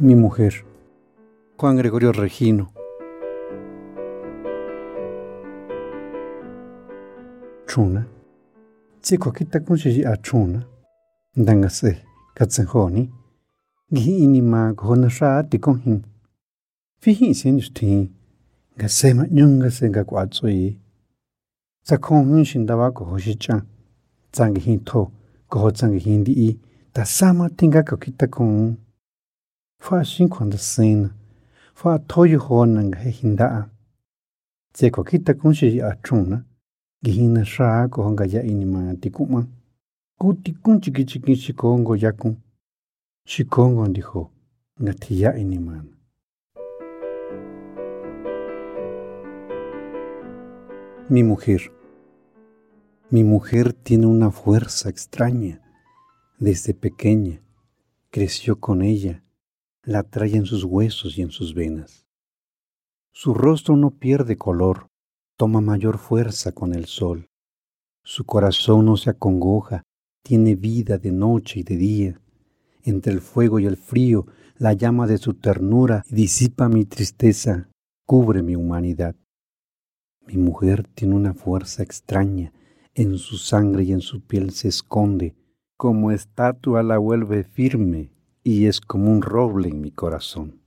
mi mujer. Juan Gregorio Regino. Chuna. Chiko kita kunshi a chuna. Dangase, katsenhoni. Gihi ini ma gona sha ti tikonghin. Fihi sin shtin. Gase ma nyunga se ga kwatsui. Sa konghin shindawa ko hoshi chan. Zangi hin to. Goho zangi hindi i. Ta sama tinga ko kita konghin. Fa shin kwanda sena, fa toyo hona nga he hindaa. Cheko kita kunshi a chuna, gihina sha kohonga ya ini ma ti kuma. Kuti kun chiki chiki shikongo yakun. Shikongo dijo, nga ti ya ini mana. Mi mujer. Mi mujer tiene una fuerza extraña. Desde pequeña creció con ella, la trae en sus huesos y en sus venas. Su rostro no pierde color, toma mayor fuerza con el sol. Su corazón no se acongoja, tiene vida de noche y de día. Entre el fuego y el frío, la llama de su ternura disipa mi tristeza, cubre mi humanidad. Mi mujer tiene una fuerza extraña, en su sangre y en su piel se esconde, como estatua la vuelve firme y es como un roble en mi corazón.